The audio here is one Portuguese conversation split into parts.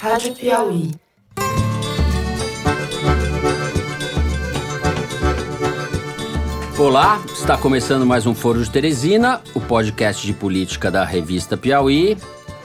Rádio Piauí. Olá, está começando mais um Foro de Teresina, o podcast de política da revista Piauí.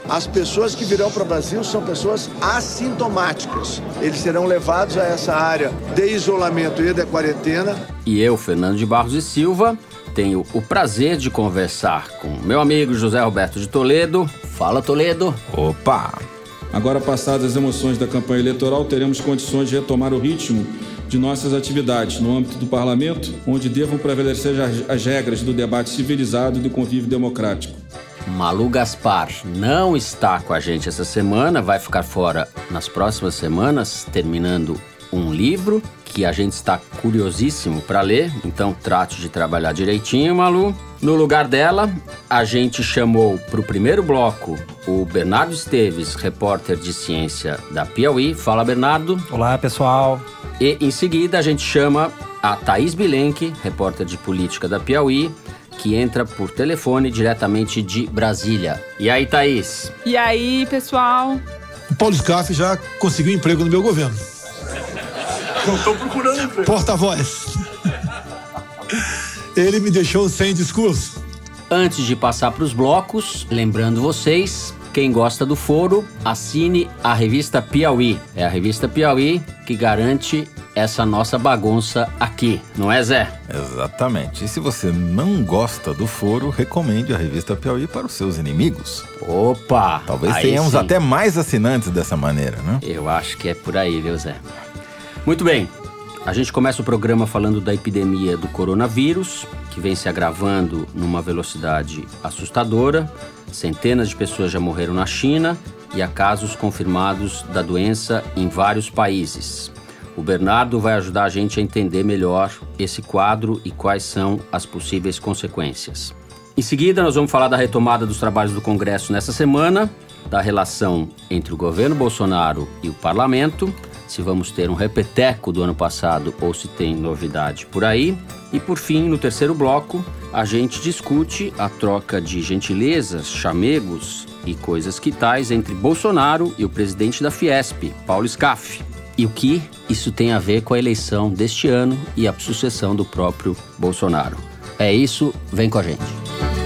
As pessoas que virão para o Brasil são pessoas assintomáticas. Eles serão levados a essa área de isolamento e de quarentena. E eu, Fernando de Barros e Silva, tenho o prazer de conversar com meu amigo José Roberto de Toledo. Fala, Toledo. Opa! Agora, passadas as emoções da campanha eleitoral, teremos condições de retomar o ritmo de nossas atividades no âmbito do parlamento, onde devam prevalecer as regras do debate civilizado e do convívio democrático. Malu Gaspar não está com a gente essa semana, vai ficar fora nas próximas semanas, terminando um livro que a gente está curiosíssimo para ler, então trate de trabalhar direitinho, Malu. No lugar dela, a gente chamou para o primeiro bloco o Bernardo Esteves, repórter de ciência da Piauí. Fala, Bernardo. Olá, pessoal. E em seguida a gente chama a Thaís Bilenque, repórter de política da Piauí, que entra por telefone diretamente de Brasília. E aí, Thaís? E aí, pessoal? O Paulo Scaff já conseguiu emprego no meu governo. Não estou procurando emprego. Porta-voz. Ele me deixou sem discurso. Antes de passar para os blocos, lembrando vocês, quem gosta do foro, assine a revista Piauí. É a revista Piauí que garante essa nossa bagunça aqui, não é, Zé? Exatamente. E se você não gosta do foro, recomende a revista Piauí para os seus inimigos. Opa! Talvez tenhamos sim. até mais assinantes dessa maneira, né? Eu acho que é por aí, viu, Zé? Muito bem. A gente começa o programa falando da epidemia do coronavírus, que vem se agravando numa velocidade assustadora. Centenas de pessoas já morreram na China e há casos confirmados da doença em vários países. O Bernardo vai ajudar a gente a entender melhor esse quadro e quais são as possíveis consequências. Em seguida, nós vamos falar da retomada dos trabalhos do Congresso nessa semana, da relação entre o governo Bolsonaro e o parlamento, se vamos ter um repeteco do ano passado ou se tem novidade por aí. E por fim, no terceiro bloco, a gente discute a troca de gentilezas, chamegos e coisas que tais entre Bolsonaro e o presidente da Fiesp, Paulo Scaff e o que isso tem a ver com a eleição deste ano e a sucessão do próprio Bolsonaro. É isso, vem com a gente.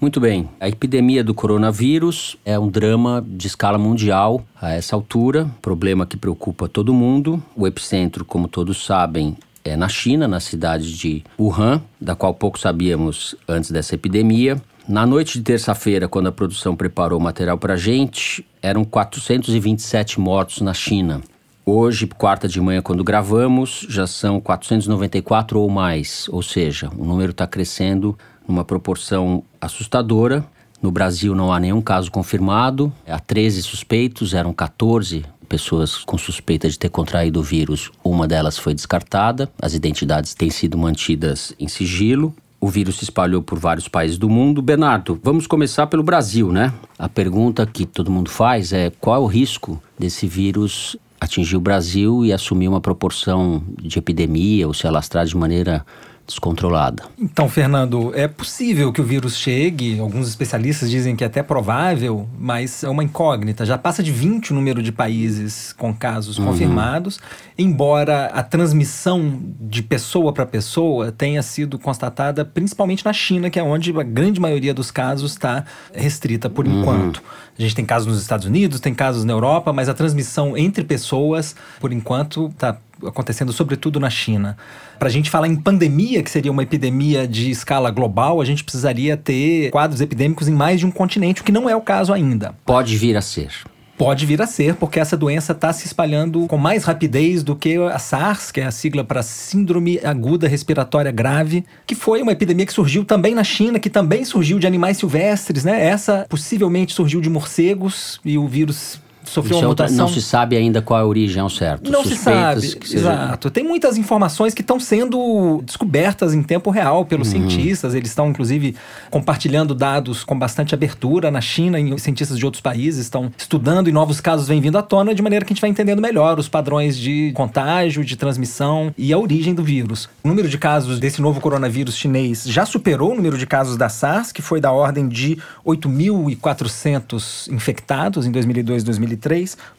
Muito bem, a epidemia do coronavírus é um drama de escala mundial a essa altura, problema que preocupa todo mundo. O epicentro, como todos sabem, é na China, na cidade de Wuhan, da qual pouco sabíamos antes dessa epidemia. Na noite de terça-feira, quando a produção preparou o material para a gente, eram 427 mortos na China. Hoje, quarta de manhã, quando gravamos, já são 494 ou mais, ou seja, o número está crescendo numa proporção assustadora. No Brasil não há nenhum caso confirmado, há 13 suspeitos, eram 14 pessoas com suspeita de ter contraído o vírus. Uma delas foi descartada, as identidades têm sido mantidas em sigilo. O vírus se espalhou por vários países do mundo. Bernardo, vamos começar pelo Brasil, né? A pergunta que todo mundo faz é qual é o risco desse vírus atingir o Brasil e assumir uma proporção de epidemia ou se alastrar de maneira descontrolada. Então, Fernando, é possível que o vírus chegue, alguns especialistas dizem que é até provável, mas é uma incógnita. Já passa de 20 o número de países com casos uhum. confirmados, embora a transmissão de pessoa para pessoa tenha sido constatada principalmente na China, que é onde a grande maioria dos casos está restrita por uhum. enquanto. A gente tem casos nos Estados Unidos, tem casos na Europa, mas a transmissão entre pessoas, por enquanto, está acontecendo sobretudo na China. Para a gente falar em pandemia, que seria uma epidemia de escala global, a gente precisaria ter quadros epidêmicos em mais de um continente, o que não é o caso ainda. Pode vir a ser. Pode vir a ser, porque essa doença está se espalhando com mais rapidez do que a SARS, que é a sigla para Síndrome Aguda Respiratória Grave, que foi uma epidemia que surgiu também na China, que também surgiu de animais silvestres, né? Essa possivelmente surgiu de morcegos e o vírus sofreu é uma mutação. não se sabe ainda qual é a origem ao certo. Não se Suspeitas sabe, que seja- exato. Tem muitas informações que estão sendo descobertas em tempo real pelos cientistas. Eles estão, inclusive, compartilhando dados com bastante abertura na China e cientistas de outros países estão estudando e novos casos vêm vindo à tona de maneira que a gente vai entendendo melhor os padrões de contágio, de transmissão e a origem do vírus. O número de casos desse novo coronavírus chinês já superou o número de casos da SARS, que foi da ordem de 8.400 infectados em 2002 e 2003,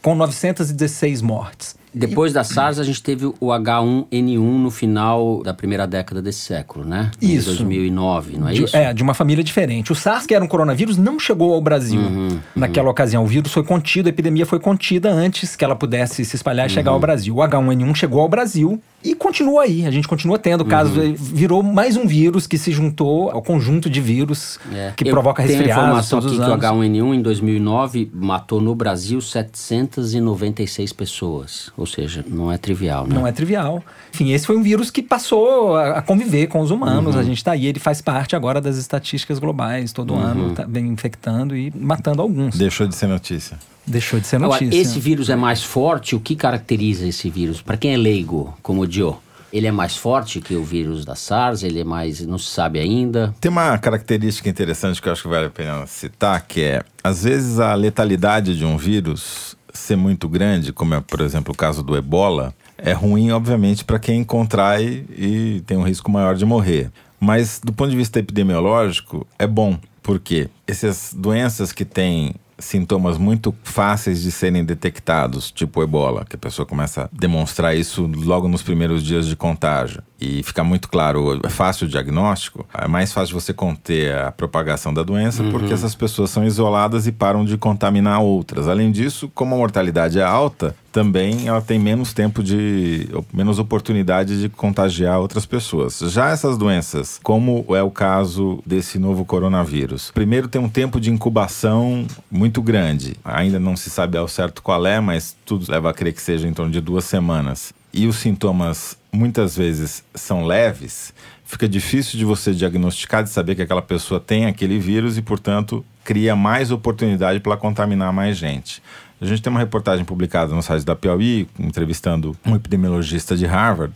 com 916 mortes. Depois da SARS, a gente teve o H1N1 no final da primeira década desse século, né? Isso. Em 2009, não é de, isso? É, de uma família diferente. O SARS, que era um coronavírus, não chegou ao Brasil Uhum, naquela ocasião. O vírus foi contido, a epidemia foi contida antes que ela pudesse se espalhar e Uhum. chegar ao Brasil. O H1N1 chegou ao Brasil e continua aí. A gente continua tendo casos. Uhum. Virou mais um vírus que se juntou ao conjunto de vírus É. que Eu provoca resfriados informação todos aqui que o anos. H1N1 em 2009 matou no Brasil 796 pessoas. Ou seja, não é trivial, né? Não é trivial. Enfim, esse foi um vírus que passou a conviver com os humanos. Uhum. A gente está aí, ele faz parte agora das estatísticas globais. Todo Uhum. ano tá, vem infectando e matando alguns. Deixou de ser notícia. Deixou de ser Agora, notícia. esse vírus é mais forte? O que caracteriza esse vírus? Para quem é leigo, como o Dio, ele é mais forte que o vírus da SARS? Ele é mais. não se sabe ainda? Tem uma característica interessante que eu acho que vale a pena citar, que é, às vezes, a letalidade de um vírus ser muito grande, como é, por exemplo, o caso do ebola, é ruim, obviamente, para quem contrai e tem um risco maior de morrer. Mas, do ponto de vista epidemiológico, é bom, porque essas doenças que têm sintomas muito fáceis de serem detectados, tipo ebola, que a pessoa começa a demonstrar isso logo nos primeiros dias de contágio e fica muito claro, é fácil o diagnóstico, é mais fácil você conter a propagação da doença porque essas pessoas são isoladas e param de contaminar outras. Além disso, como a mortalidade é alta, também ela tem menos tempo de, menos oportunidade de contagiar outras pessoas. Já essas doenças, como é o caso desse novo coronavírus, primeiro tem um tempo de incubação muito grande. Ainda não se sabe ao certo qual é, mas tudo leva a crer que seja em torno de duas semanas. E os sintomas muitas vezes são leves, fica difícil de você diagnosticar, de saber que aquela pessoa tem aquele vírus e, portanto, cria mais oportunidade para contaminar mais gente. A gente tem uma reportagem publicada no site da Piauí, entrevistando um epidemiologista de Harvard,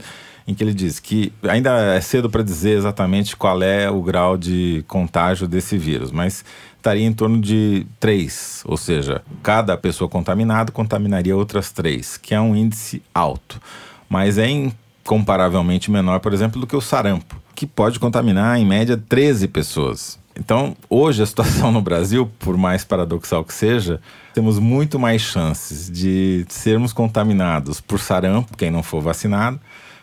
em que ele diz que ainda é cedo para dizer exatamente qual é o grau de contágio desse vírus, mas estaria em torno de 3, ou seja, cada pessoa contaminada contaminaria outras três, que é um índice alto. Mas é incomparavelmente menor, por exemplo, do que o sarampo, que pode contaminar em média 13 pessoas. Então, hoje a situação no Brasil, por mais paradoxal que seja, temos muito mais chances de sermos contaminados por sarampo, quem não for vacinado,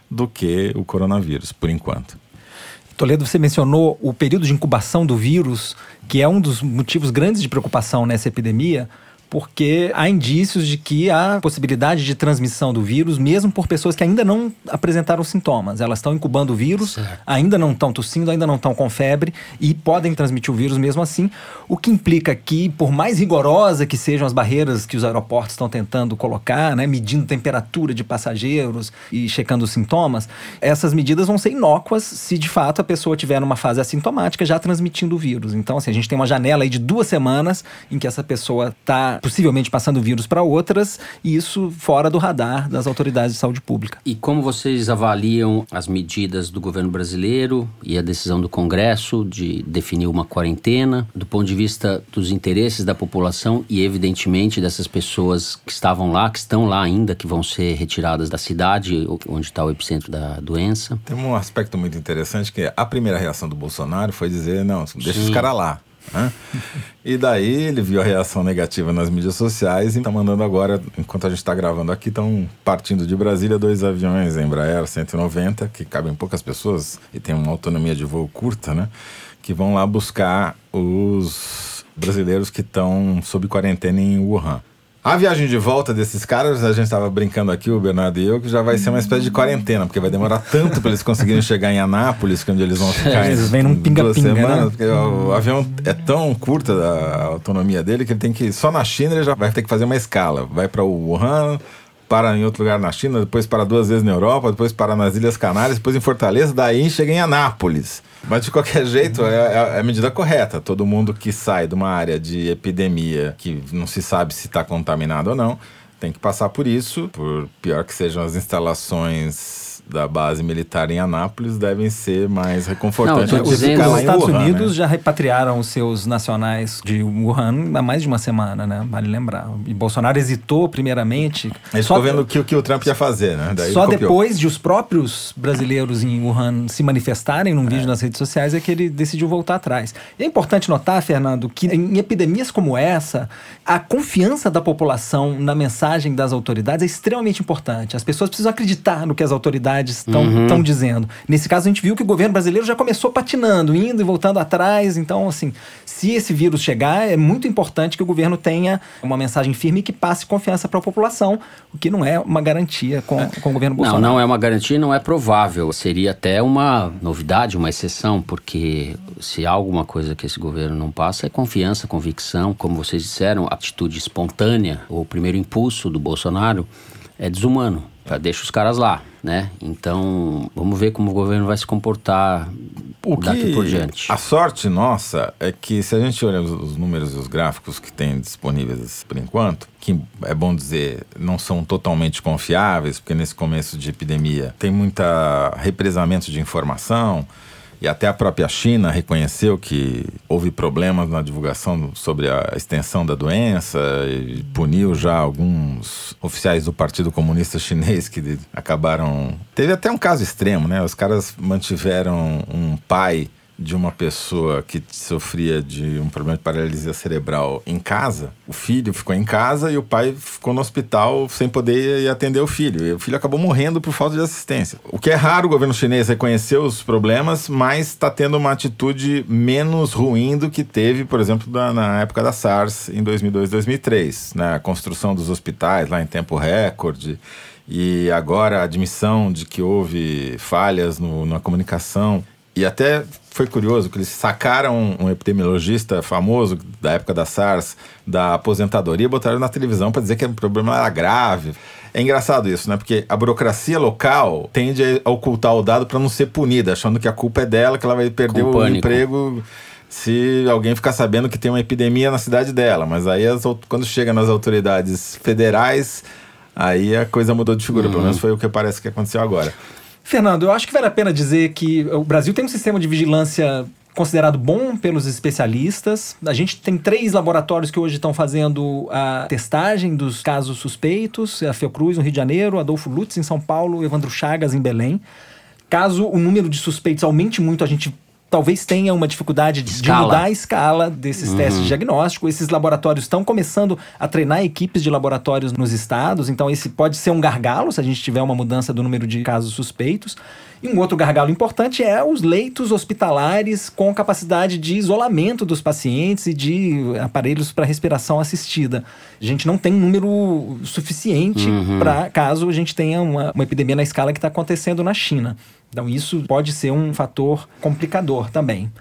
do que o coronavírus, por enquanto. Toledo, você mencionou o período de incubação do vírus, que é um dos motivos grandes de preocupação nessa epidemia, porque há indícios de que há possibilidade de transmissão do vírus, mesmo por pessoas que ainda não apresentaram sintomas. Elas estão incubando o vírus, Certo. ainda não estão tossindo, ainda não estão com febre e podem transmitir o vírus mesmo assim, o que implica que, por mais rigorosa que sejam as barreiras que os aeroportos estão tentando colocar, né, medindo temperatura de passageiros e checando os sintomas, essas medidas vão ser inócuas se de fato a pessoa tiver numa fase assintomática já transmitindo o vírus. Então, assim, a gente tem uma janela aí de duas semanas em que essa pessoa está possivelmente passando o vírus para outras e isso fora do radar das autoridades de saúde pública. E como vocês avaliam as medidas do governo brasileiro e a decisão do Congresso de definir uma quarentena, do ponto de vista dos interesses da população e, evidentemente, dessas pessoas que estavam lá, que estão lá ainda, que vão ser retiradas da cidade onde está o epicentro da doença? Tem um aspecto muito interessante que a primeira reação do Bolsonaro foi dizer, não, deixa os Sim. caras lá. Né? E daí ele viu a reação negativa nas mídias sociais e está mandando agora, enquanto a gente está gravando aqui, estão partindo de Brasília dois aviões Embraer 190, que cabem poucas pessoas e tem uma autonomia de voo curta, né? Que vão lá buscar os brasileiros que estão sob quarentena em Wuhan. A viagem de volta desses caras, a gente estava brincando aqui, o Bernardo e eu, que já vai ser uma espécie de quarentena, porque vai demorar tanto para eles conseguirem chegar em Anápolis, que é onde eles vão ficar em Eles vêm num pinga-pinga, né? porque o avião é tão curta a autonomia dele que ele tem que só na China ele já vai ter que fazer uma escala, vai para o Wuhan, para em outro lugar na China, depois para duas vezes na Europa, depois para nas Ilhas Canárias, depois em Fortaleza, daí chega em Anápolis. Mas de qualquer jeito, é, é a medida correta. Todo mundo que sai de uma área de epidemia que não se sabe se está contaminado ou não, tem que passar por isso, por pior que sejam as instalações da base militar em Anápolis devem ser mais reconfortantes Não, Os, dizendo- ficar Estados Wuhan, Unidos né? já repatriaram os seus nacionais de Wuhan há mais de uma semana, né? Vale lembrar. E Bolsonaro hesitou primeiramente. Ele só vendo o que, o que o Trump ia fazer, né? Daí só depois de os próprios brasileiros em Wuhan se manifestarem num vídeo nas redes sociais é que ele decidiu voltar atrás. E é importante notar, Fernando, que em epidemias como essa, a confiança da população na mensagem das autoridades é extremamente importante. As pessoas precisam acreditar no que as autoridades estão dizendo. Nesse caso, a gente viu que o governo brasileiro já começou patinando, indo e voltando atrás. Então, assim, se esse vírus chegar, é muito importante que o governo tenha uma mensagem firme que passe confiança para a população, o que não é uma garantia com, com o governo Não, Bolsonaro. não é uma garantia, não é provável. Seria até uma novidade, uma exceção, porque se há alguma coisa que esse governo não passa é confiança, convicção. Como vocês disseram, atitude espontânea, o primeiro impulso do Bolsonaro é desumano. Deixa os caras lá, né? Então, vamos ver como o governo vai se comportar O daqui que por diante. A sorte nossa é que se a gente olhar os, os números e os gráficos que tem disponíveis por enquanto, que é bom dizer, não são totalmente confiáveis, porque nesse começo de epidemia tem muita represamento de informação. E até a própria China reconheceu que houve problemas na divulgação sobre a extensão da doença e puniu já alguns oficiais do Partido Comunista Chinês que acabaram. Teve até um caso extremo, né? Os caras mantiveram um pai de uma pessoa que sofria de um problema de paralisia cerebral em casa. O filho ficou em casa e o pai ficou no hospital sem poder ir atender o filho. E o filho acabou morrendo por falta de assistência. O que é raro, o governo chinês reconheceu os problemas, mas está tendo uma atitude menos ruim do que teve, por exemplo, na época da SARS, em 2002, 2003. Né? A construção dos hospitais lá em tempo recorde. E agora a admissão de que houve falhas no- na comunicação. E até foi curioso que eles sacaram um epidemiologista famoso da época da SARS, da aposentadoria, e botaram na televisão para dizer que o problema era grave. É engraçado isso, né? Porque a burocracia local tende a ocultar o dado para não ser punida, achando que a culpa é dela, que ela vai perder Com o pânico. emprego se alguém ficar sabendo que tem uma epidemia na cidade dela. Mas aí, as quando chega nas autoridades federais, aí a coisa mudou de figura. Pelo menos foi o que parece que aconteceu agora. Fernando, eu acho que vale a pena dizer que o Brasil tem um sistema de vigilância considerado bom pelos especialistas. A gente tem três laboratórios que hoje estão fazendo a testagem dos casos suspeitos: a Fiocruz no Rio de Janeiro, Adolfo Lutz em São Paulo, Evandro Chagas em Belém. Caso o número de suspeitos aumente muito, a gente talvez tenha uma dificuldade de Escala. mudar a escala desses testes de diagnóstico. Esses laboratórios estão começando a treinar equipes de laboratórios nos estados, então esse pode ser um gargalo se a gente tiver uma mudança do número de casos suspeitos. E um outro gargalo importante é os leitos hospitalares com capacidade de isolamento dos pacientes e de aparelhos para respiração assistida. A gente não tem número suficiente para caso a gente tenha uma, uma epidemia na escala que está acontecendo na China. Então, isso pode ser um fator complicador também.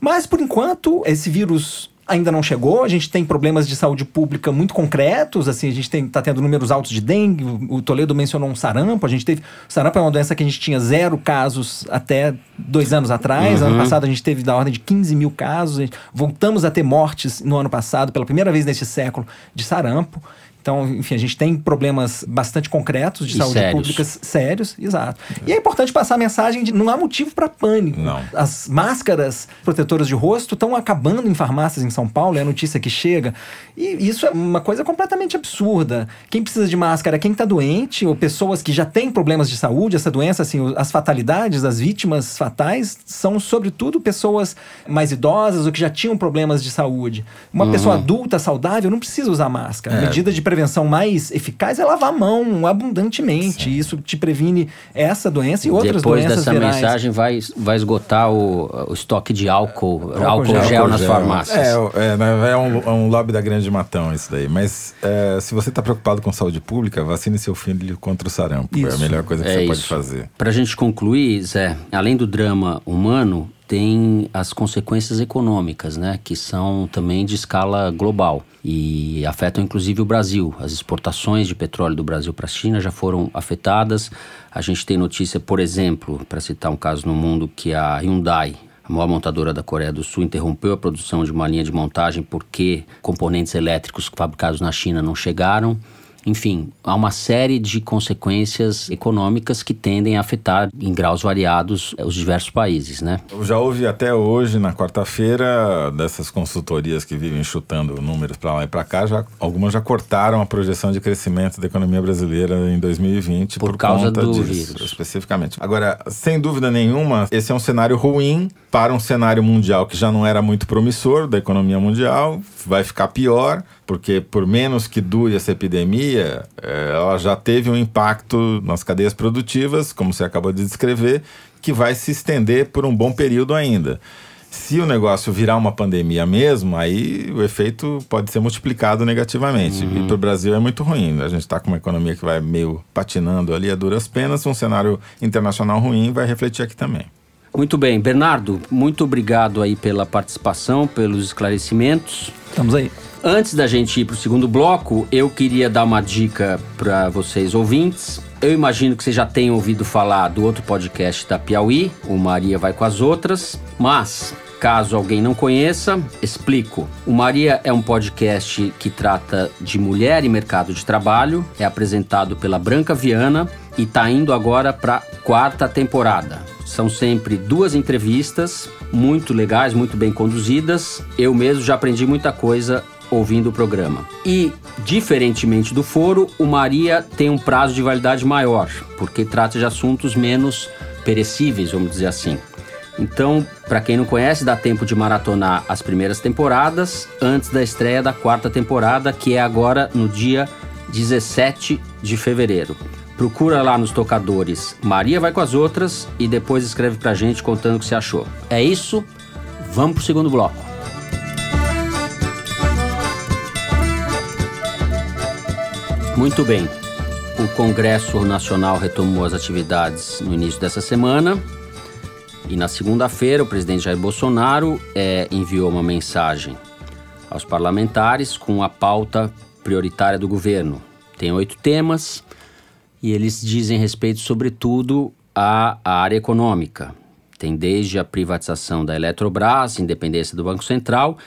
Mas, por enquanto, esse vírus ainda não chegou. A gente tem problemas de saúde pública muito concretos. Assim, a gente está tendo números altos de dengue. O, Toledo mencionou um sarampo. A gente teve. O sarampo é uma doença que a gente tinha zero casos até dois anos atrás. Ano passado a gente teve da ordem de 15 mil casos. Voltamos a ter mortes no ano passado, pela primeira vez neste século, de sarampo. Então, enfim, a gente tem problemas bastante concretos de E saúde sérios. pública sérios, exato. E é importante passar a mensagem de não há motivo para pânico. Não. As máscaras protetoras de rosto estão acabando em farmácias em São Paulo, é a notícia que chega. E isso é uma coisa completamente absurda. Quem precisa de máscara é quem está doente ou pessoas que já têm problemas de saúde. Essa doença, assim, as fatalidades, as vítimas fatais são, sobretudo, pessoas mais idosas ou que já tinham problemas de saúde. Uma pessoa adulta, saudável, não precisa usar máscara. A medida de prevenção mais eficaz é lavar a mão abundantemente. Isso te previne essa doença e outras Depois doenças dessa virais. mensagem vai, vai esgotar o, o estoque de álcool, álcool, gel. gel, Álcool nas gel. farmácias. É, é, é um, é um lobby da grande matão isso daí. Mas é, se você está preocupado com saúde pública, vacine seu filho contra o sarampo. É a Isso. melhor coisa que É você pode isso. fazer. Pra gente concluir, Zé, além do drama humano, tem as consequências econômicas, né, que são também de escala global e afetam inclusive o Brasil. As exportações de petróleo do Brasil para a China já foram afetadas. A gente tem notícia, por exemplo, para citar um caso no mundo, que a Hyundai a maior montadora da Coreia do Sul interrompeu a produção de uma linha de montagem porque componentes elétricos fabricados na China não chegaram. Enfim, há uma série de consequências econômicas que tendem a afetar em graus variados os diversos países, né? Já houve até hoje, na quarta-feira, dessas consultorias que vivem chutando números para lá e para cá, já, algumas já cortaram a projeção de crescimento da economia brasileira em 2020 por, por causa do disso, vírus. especificamente. Agora, sem dúvida nenhuma, esse é um cenário ruim para um cenário mundial que já não era muito promissor da economia mundial, vai ficar pior, porque por menos que dure essa epidemia, eh, ela já teve um impacto nas cadeias produtivas, como você acabou de descrever, que vai se estender por um bom período ainda. Se o negócio virar uma pandemia mesmo, aí o efeito pode ser multiplicado negativamente. E para o Brasil é muito ruim. A gente está com uma economia que vai meio patinando ali a duras penas, um cenário internacional ruim vai refletir aqui também. Muito bem, Bernardo, muito obrigado aí pela participação, pelos esclarecimentos. Estamos aí. Antes da gente ir para o segundo bloco, eu queria dar uma dica para vocês ouvintes. Eu imagino que vocês já tenham ouvido falar do outro podcast da Piauí, o Maria Vai com as Outras, mas caso alguém não conheça, explico. O Maria é um podcast que trata de mulher e mercado de trabalho, é apresentado pela Branca Viana e está indo agora para quarta temporada. São sempre duas entrevistas muito legais, muito bem conduzidas. Eu mesmo já aprendi muita coisa ouvindo o programa. E, diferentemente do foro, o Maria tem um prazo de validade maior, porque trata de assuntos menos perecíveis, vamos dizer assim. Então, para quem não conhece, dá tempo de maratonar as primeiras temporadas antes da estreia da quarta temporada, que é agora no dia 17 de fevereiro. Procura lá nos tocadores Maria vai com as outras e depois escreve pra gente contando o que você achou. É isso, vamos pro segundo bloco. Muito bem. O Congresso Nacional retomou as atividades no início dessa semana. E na segunda-feira, o presidente Jair Bolsonaro eh, enviou uma mensagem aos parlamentares com a pauta prioritária do governo. Tem oito temas e eles dizem respeito, sobretudo, à, à área econômica. Tem desde a privatização da Eletrobras, independência do Banco Central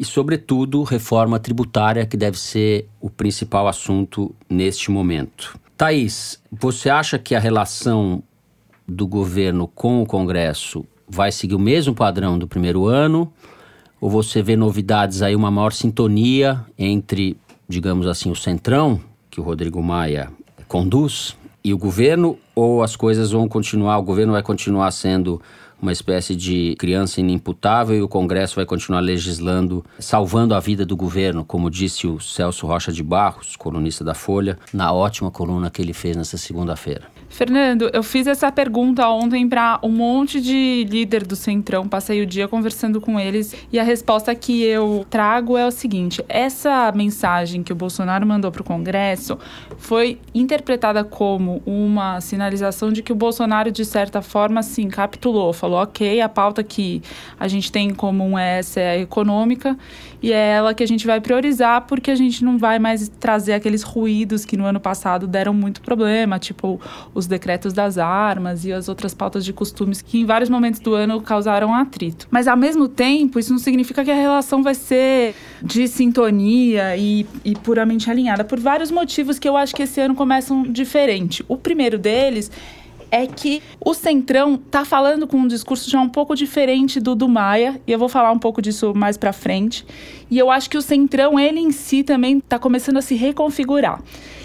e, sobretudo, reforma tributária, que deve ser o principal assunto neste momento. Thaís, você acha que a relação do governo com o Congresso vai seguir o mesmo padrão do primeiro ano? Ou você vê novidades aí, uma maior sintonia entre, digamos assim, o centrão, que o Rodrigo Maia conduz, e o governo? Ou as coisas vão continuar, o governo vai continuar sendo uma espécie de criança inimputável e o Congresso vai continuar legislando, salvando a vida do governo, como disse o Celso Rocha de Barros, colunista da Folha, na ótima coluna que ele fez nessa segunda-feira. Fernando, eu fiz essa pergunta ontem para um monte de líder do Centrão, passei o dia conversando com eles e a resposta que eu trago é o seguinte: essa mensagem que o Bolsonaro mandou para o Congresso foi interpretada como uma sinalização de que o Bolsonaro, de certa forma, sim, capitulou, falou: ok, a pauta que a gente tem em comum é essa, é econômica, e é ela que a gente vai priorizar porque a gente não vai mais trazer aqueles ruídos que no ano passado deram muito problema, tipo os decretos das armas e as outras pautas de costumes que em vários momentos do ano causaram atrito. Mas ao mesmo tempo, isso não significa que a relação vai ser de sintonia e, e puramente alinhada por vários motivos que eu acho que esse ano começam diferente. O primeiro deles é que o Centrão tá falando com um discurso já um pouco diferente do do Maia, e eu vou falar um pouco disso mais para frente. E eu acho que o Centrão, ele em si também tá começando a se reconfigurar.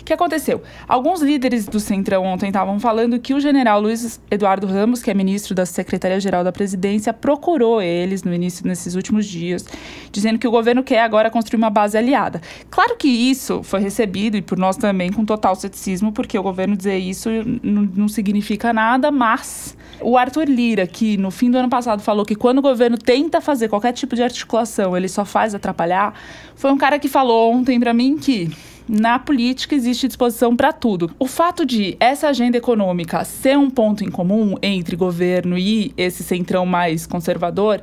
Que aconteceu? Alguns líderes do Centrão ontem estavam falando que o general Luiz Eduardo Ramos, que é ministro da Secretaria-Geral da Presidência, procurou eles no início, nesses últimos dias, dizendo que o governo quer agora construir uma base aliada. Claro que isso foi recebido, e por nós também, com total ceticismo, porque o governo dizer isso não, significa nada, mas o Arthur Lira, que no fim do ano passado falou que quando o governo tenta fazer qualquer tipo de articulação, ele só faz atrapalhar, foi um cara que falou ontem para mim que na política existe disposição para tudo. O fato de essa agenda econômica ser um ponto em comum entre governo e esse centrão mais conservador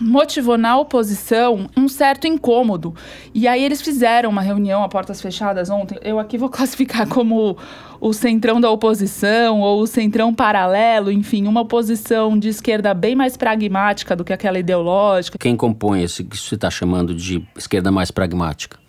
motivou na oposição um certo incômodo. E aí eles fizeram uma reunião a portas fechadas ontem. Eu aqui vou classificar como o centrão da oposição ou o centrão paralelo, enfim, uma oposição de esquerda bem mais pragmática do que aquela ideológica. Quem compõe esse que você está chamando de esquerda mais pragmática?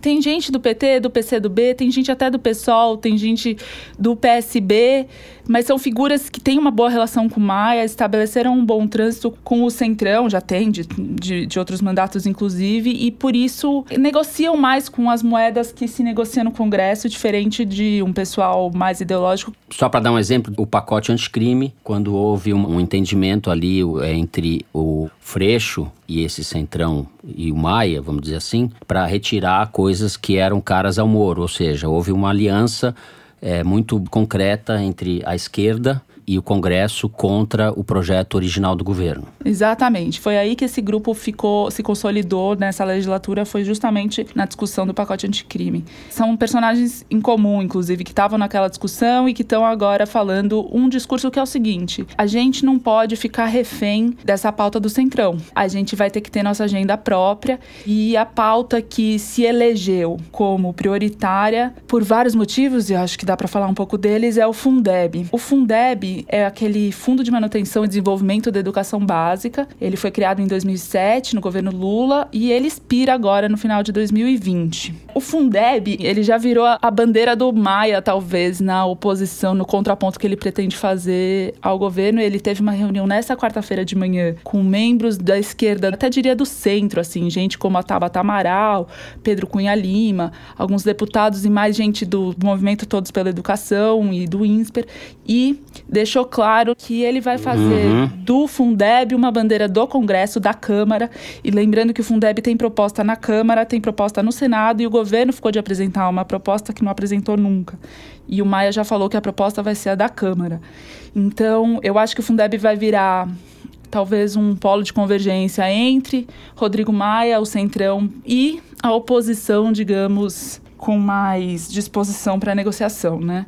Tem gente do PT, do PCdoB, tem gente até do PSOL, tem gente do PSB mas são figuras que têm uma boa relação com o Maia, estabeleceram um bom trânsito com o Centrão, já tem, de, de, de, outros mandatos inclusive, e por isso negociam mais com as moedas que se negocia no Congresso, diferente de um pessoal mais ideológico. Só para dar um exemplo, o pacote anticrime, quando houve um, um entendimento ali é, entre o Freixo e esse Centrão e o Maia, vamos dizer assim, para retirar coisas que eram caras ao Moro, ou seja, houve uma aliança é, muito concreta entre a esquerda e o Congresso contra o projeto original do governo. Exatamente. Foi aí que esse grupo ficou, se consolidou nessa legislatura, foi justamente na discussão do pacote anticrime. São personagens em comum, inclusive, que estavam naquela discussão e que estão agora falando um discurso que é o seguinte: a gente não pode ficar refém dessa pauta do Centrão. A gente vai ter que ter nossa agenda própria e a pauta que se elegeu como prioritária por vários motivos, e acho que dá para falar um pouco deles, é o Fundeb. O Fundeb é aquele Fundo de Manutenção e Desenvolvimento da Educação Básica. Ele foi criado em 2007 no governo Lula e ele expira agora no final de 2020. O Fundeb, ele já virou a bandeira do Maia, talvez, na oposição, no contraponto que ele pretende fazer ao governo. Ele teve uma reunião nessa quarta-feira de manhã com membros da esquerda, até diria do centro, assim, gente como a Tabata Amaral, Pedro Cunha Lima, alguns deputados e mais gente do movimento Todos pela Educação e do INSPER. E deixou claro que ele vai fazer uhum. do Fundeb uma bandeira do Congresso, da Câmara. E lembrando que o Fundeb tem proposta na Câmara, tem proposta no Senado, e o governo ficou de apresentar uma proposta que não apresentou nunca. E o Maia já falou que a proposta vai ser a da Câmara. Então, eu acho que o Fundeb vai virar talvez um polo de convergência entre Rodrigo Maia, o Centrão e a oposição, digamos, com mais disposição para negociação, né?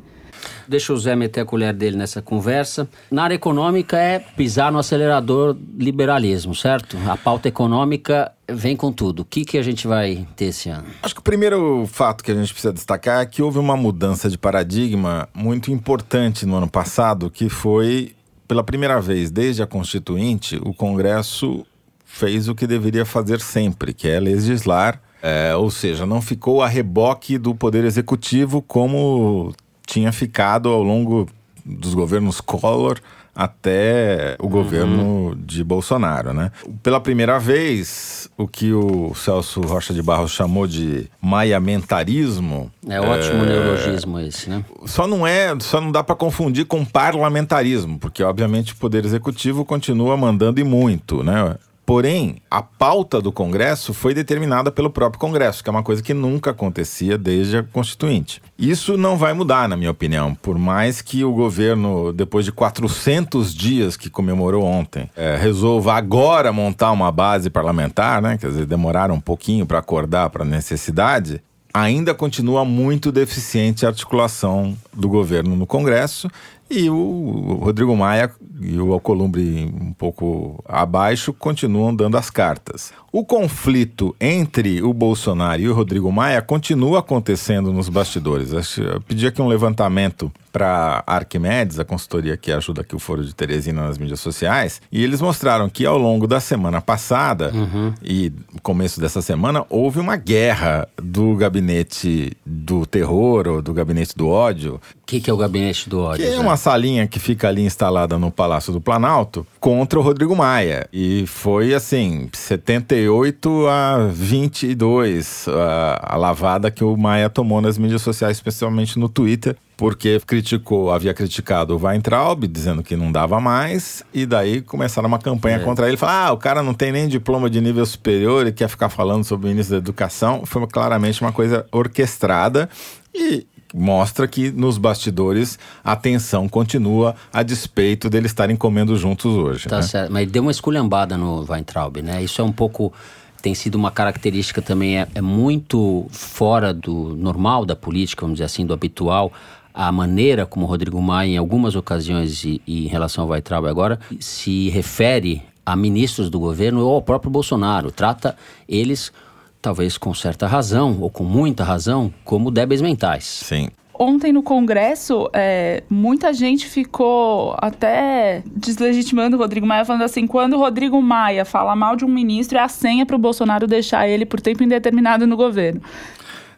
Deixa o Zé meter a colher dele nessa conversa. Na área econômica é pisar no acelerador liberalismo, certo? A pauta econômica vem com tudo. O que, que a gente vai ter esse ano? Acho que o primeiro fato que a gente precisa destacar é que houve uma mudança de paradigma muito importante no ano passado, que foi, pela primeira vez desde a Constituinte, o Congresso fez o que deveria fazer sempre, que é legislar. É, ou seja, não ficou a reboque do Poder Executivo como tinha ficado ao longo dos governos Collor até o uhum. governo de Bolsonaro, né? Pela primeira vez, o que o Celso Rocha de Barros chamou de maiamentarismo... É ótimo é... neologismo esse, né? Só não é, só não dá para confundir com parlamentarismo, porque obviamente o Poder Executivo continua mandando e muito, né? Porém, a pauta do Congresso foi determinada pelo próprio Congresso, que é uma coisa que nunca acontecia desde a Constituinte. Isso não vai mudar, na minha opinião, por mais que o governo, depois de 400 dias que comemorou ontem, é, resolva agora montar uma base parlamentar, né? Quer dizer, demoraram um pouquinho para acordar para a necessidade ainda continua muito deficiente a articulação do governo no Congresso e o Rodrigo Maia e o Alcolumbre um pouco abaixo continuam dando as cartas. O conflito entre o Bolsonaro e o Rodrigo Maia continua acontecendo nos bastidores. Eu pedi aqui um levantamento para a Arquimedes, a consultoria que ajuda aqui o Foro de Teresina nas mídias sociais, e eles mostraram que ao longo da semana passada uhum. e começo dessa semana houve uma guerra do gabinete do terror ou do gabinete do ódio. O que, que, é o gabinete do ódio? Que é uma salinha que fica ali instalada no Palácio do Planalto contra o Rodrigo Maia. E foi assim, 78 a 22 a, a lavada que o Maia tomou nas mídias sociais, especialmente no Twitter, porque criticou, havia criticado o Weintraub, dizendo que não dava mais, e daí começaram uma campanha é. contra ele, falar, ah, o cara não tem nem diploma de nível superior e quer ficar falando sobre o ministro da educação. Foi claramente uma coisa orquestrada e mostra que nos bastidores a tensão continua a despeito deles estarem comendo juntos hoje. Tá né? certo, mas deu uma esculhambada no Weintraub, né? Isso é um pouco tem sido uma característica também é, é muito fora do normal da política, vamos dizer assim, do habitual a maneira como o Rodrigo Maia, em algumas ocasiões e, e em relação ao Weintraub agora, se refere a ministros do governo ou ao próprio Bolsonaro. Trata eles, talvez com certa razão ou com muita razão, como débeis mentais. Sim. Ontem no Congresso, é, muita gente ficou até deslegitimando o Rodrigo Maia, falando assim: quando o Rodrigo Maia fala mal de um ministro, é a senha para o Bolsonaro deixar ele por tempo indeterminado no governo.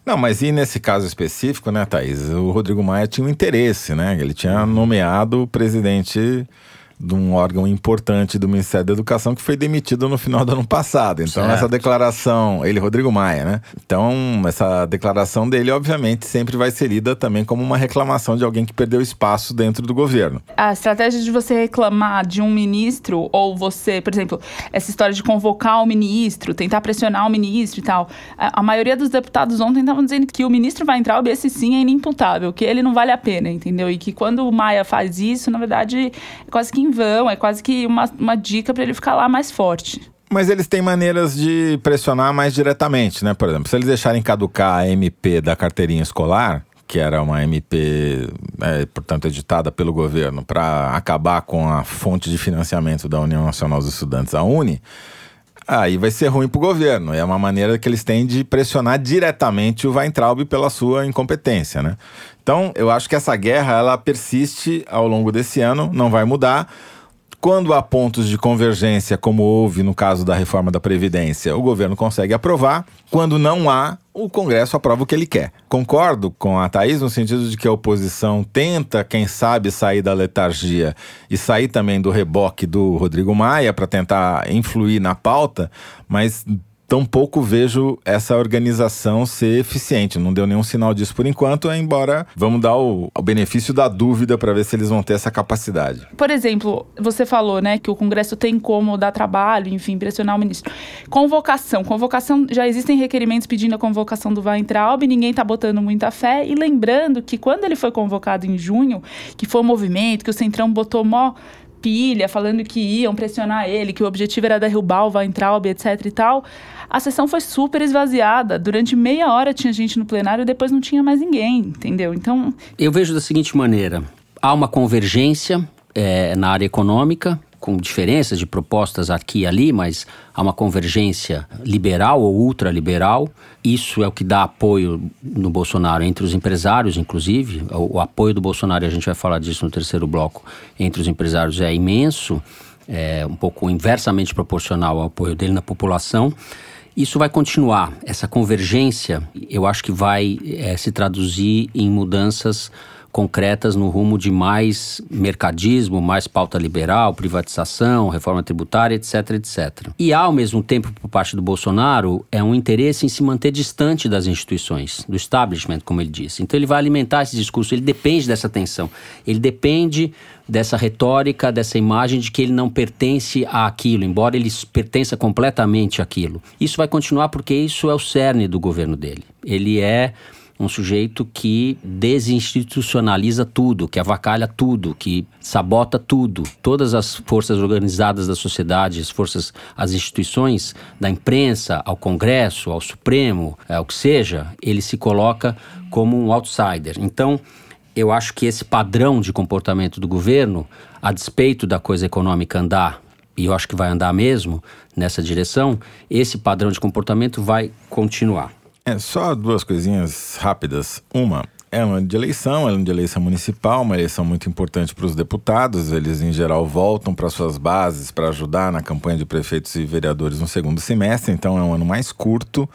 Não, mas e nesse caso específico, né, Thaís? O Rodrigo Maia tinha um interesse, né? Ele tinha nomeado o presidente de um órgão importante do Ministério da Educação que foi demitido no final do ano passado. Então, Certo. essa declaração, ele, Rodrigo Maia, né? Então, essa declaração dele, obviamente, sempre vai ser lida também como uma reclamação de alguém que perdeu espaço dentro do governo. A estratégia de você reclamar de um ministro, ou você, por exemplo, essa história de convocar o ministro, tentar pressionar o ministro e tal. A, a maioria dos deputados ontem estavam dizendo que o ministro vai entrar, esse sim é inimputável, que ele não vale a pena, entendeu? E que quando o Maia faz isso, na verdade, é quase que em vão, é quase que uma, uma dica para ele ficar lá mais forte. Mas eles têm maneiras de pressionar mais diretamente, né? Por exemplo, se eles deixarem caducar a MP da carteirinha escolar, que era uma MP, é, portanto, editada pelo governo para acabar com a fonte de financiamento da União Nacional dos Estudantes, a UNE, aí vai ser ruim para o governo. É uma maneira que eles têm de pressionar diretamente o Weintraub pela sua incompetência, né? Então, eu acho que essa guerra ela persiste ao longo desse ano, não vai mudar. Quando há pontos de convergência, como houve no caso da reforma da Previdência, o governo consegue aprovar. Quando não há, o Congresso aprova o que ele quer. Concordo com a Thaís no sentido de que a oposição tenta, quem sabe, sair da letargia e sair também do reboque do Rodrigo Maia para tentar influir na pauta, mas tampouco vejo essa organização ser eficiente. Não deu nenhum sinal disso por enquanto, embora vamos dar o, o benefício da dúvida para ver se eles vão ter essa capacidade. Por exemplo, você falou, né, que o Congresso tem como dar trabalho, enfim, pressionar o ministro. Convocação. Convocação, já existem requerimentos pedindo a convocação do Weintraub, ninguém tá botando muita fé. E lembrando que quando ele foi convocado em junho, que foi um movimento, que o Centrão botou mó pilha, falando que iam pressionar ele, que o objetivo era derrubar o Weintraub, etc e tal. A sessão foi super esvaziada. Durante meia hora tinha gente no plenário e depois não tinha mais ninguém, entendeu? Então, Eu vejo da seguinte maneira: há uma convergência eh, na área econômica, com diferenças de propostas aqui e ali, mas há uma convergência liberal ou ultraliberal. Isso é o que dá apoio no Bolsonaro entre os empresários, inclusive. O, o apoio do Bolsonaro, e a gente vai falar disso no terceiro bloco, entre os empresários é imenso, é um pouco inversamente proporcional ao apoio dele na população. Isso vai continuar. Essa convergência, eu acho que vai eh, se traduzir em mudanças concretas no rumo de mais mercadismo, mais pauta liberal, privatização, reforma tributária, etc, etc. E ao mesmo tempo, por parte do Bolsonaro, é um interesse em se manter distante das instituições, do establishment, como ele disse. Então ele vai alimentar esse discurso, ele depende dessa tensão, ele depende dessa retórica, dessa imagem de que ele não pertence àquilo, embora ele pertença completamente àquilo. Isso vai continuar porque isso é o cerne do governo dele. Ele é um sujeito que desinstitucionaliza tudo, que avacalha tudo, que sabota tudo. Todas as forças organizadas da sociedade, as forças, as instituições, da imprensa ao Congresso, ao Supremo, ao que seja, ele se coloca como um outsider. Então, eu acho que esse padrão de comportamento do governo, a despeito da coisa econômica andar, e eu acho que vai andar mesmo nessa direção, esse padrão de comportamento vai continuar. É, só duas coisinhas rápidas. Uma, é um ano de eleição, é um ano de eleição municipal, uma eleição muito importante para os deputados. Eles, em geral, voltam para suas bases para ajudar na campanha de prefeitos e vereadores no segundo semestre, então é um ano mais curto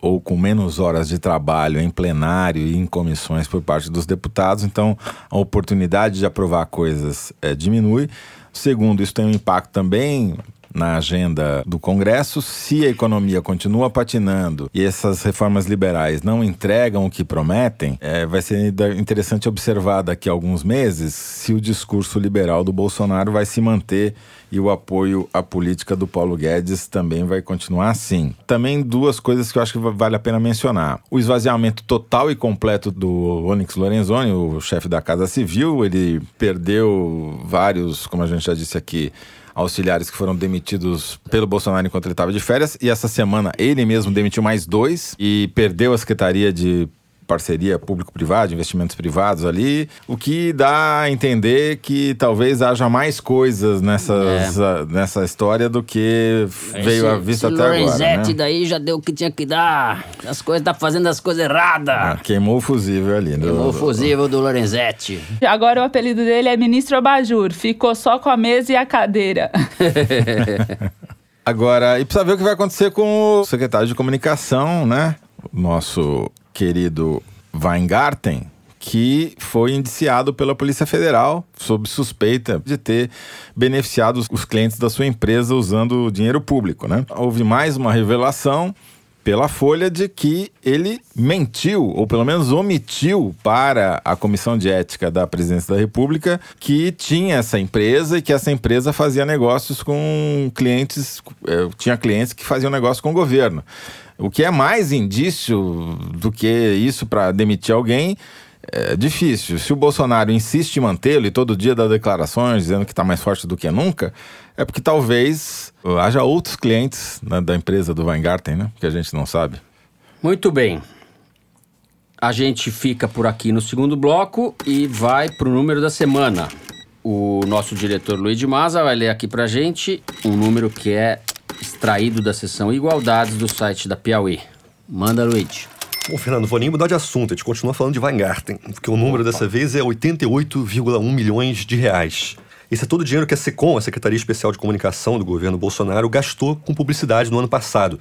ou com menos horas de trabalho em plenário e em comissões por parte dos deputados, então a oportunidade de aprovar coisas é, diminui. Segundo, isso tem um impacto também na agenda do Congresso. Se a economia continua patinando e essas reformas liberais não entregam o que prometem, é, vai ser interessante observar daqui a alguns meses se o discurso liberal do Bolsonaro vai se manter e o apoio à política do Paulo Guedes também vai continuar assim. Também duas coisas que eu acho que vale a pena mencionar. O esvaziamento total e completo do Onyx Lorenzoni, o chefe da Casa Civil, ele perdeu vários, como a gente já disse aqui, auxiliares que foram demitidos pelo Bolsonaro enquanto ele estava de férias. E essa semana ele mesmo demitiu mais dois e perdeu a Secretaria de parceria público-privado, investimentos privados ali, o que dá a entender que talvez haja mais coisas nessas, é. nessa história do que veio à vista até Lorenzetti agora. Né? daí já deu o que tinha que dar. As coisas tá fazendo as coisas erradas. Ah, queimou o fusível ali. Queimou do, o fusível do Lorenzetti. Agora o apelido dele é Ministro Abajur. Ficou só com a mesa e a cadeira. Agora, e precisa ver o que vai acontecer com o secretário de comunicação, né? Nosso querido Weingarten, que foi indiciado pela Polícia Federal sob suspeita de ter beneficiado os clientes da sua empresa usando dinheiro público. Né? Houve mais uma revelação pela Folha de que ele mentiu, ou pelo menos omitiu para a Comissão de Ética da Presidência da República que tinha essa empresa e que essa empresa fazia negócios com clientes, eh, tinha clientes que faziam negócio com o governo. O que é mais indício do que isso para demitir alguém é difícil. Se o Bolsonaro insiste em mantê-lo e todo dia dá declarações dizendo que está mais forte do que nunca, é porque talvez haja outros clientes né, da empresa do Weingarten, né? Que a gente não sabe. Muito bem. A gente fica por aqui no segundo bloco e vai para o número da semana. O nosso diretor Luiz de Maza vai ler aqui para gente um número que é extraído da seção Igualdades do site da Piauí. Manda, Luiz. Bom, Fernando, vou nem mudar de assunto, a gente continua falando de Weingarten, porque o número dessa vez é 88,1 milhões de reais. Esse é todo o dinheiro que a SECOM, a Secretaria Especial de Comunicação do governo Bolsonaro, gastou com publicidade no ano passado.